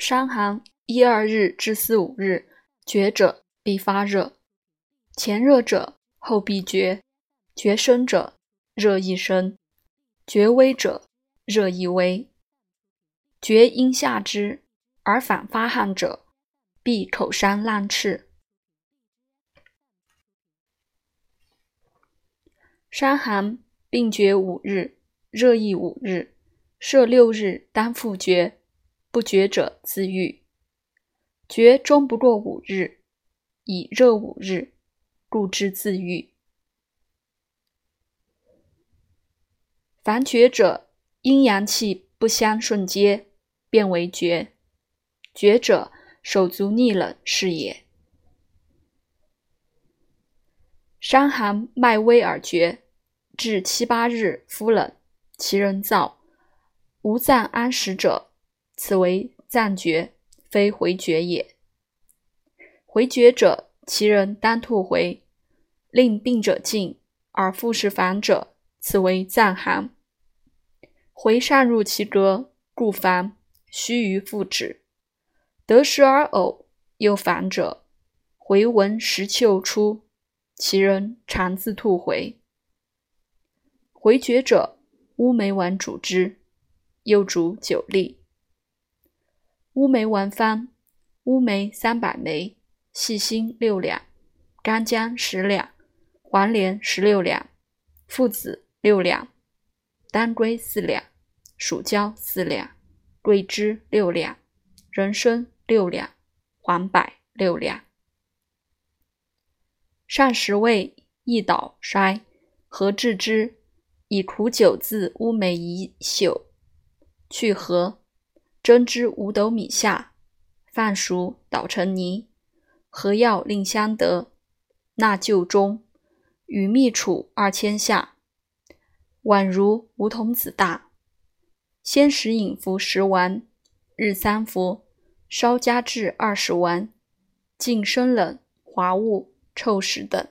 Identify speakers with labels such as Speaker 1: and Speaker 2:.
Speaker 1: 伤寒一二日至四五日，厥者必发热，前热者后必厥，厥深者热亦深，厥微者热亦微。厥阴下之而反发汗者，必口伤烂赤。伤寒病厥五日，热亦五日，摄六日当复厥。不觉者自愈，觉终不过五日，以热五日，故之自愈。凡觉者，阴阳气不相顺接，变为觉。觉者，手足逆冷是也。伤寒脉微而厥，至七八日肤冷，其人燥，无脏安食者。此为暂绝，非回绝也。回绝者，其人当吐回，令病者静而复是反者，此为暂寒。回上入其膈，故烦，须臾复止。得食而呕，又烦者，回闻食气出，其人常自吐回。回绝者，乌梅丸主之，又主九粒。乌梅丸方：乌梅三百枚，细辛六两，干姜十两，黄连十六两，附子六两，当归四两，蜀椒四两，桂枝六两，人参六两，黄柏六两。上食味，易倒衰，何治之？以苦酒渍乌梅一宿，去核。蒸之五斗米下，饭熟捣成泥，合药令相得，纳臼中，与蜜处二千下，宛如梧桐子大。先食饮服十丸，日三服，稍加至二十丸。禁生冷、滑物、臭食等。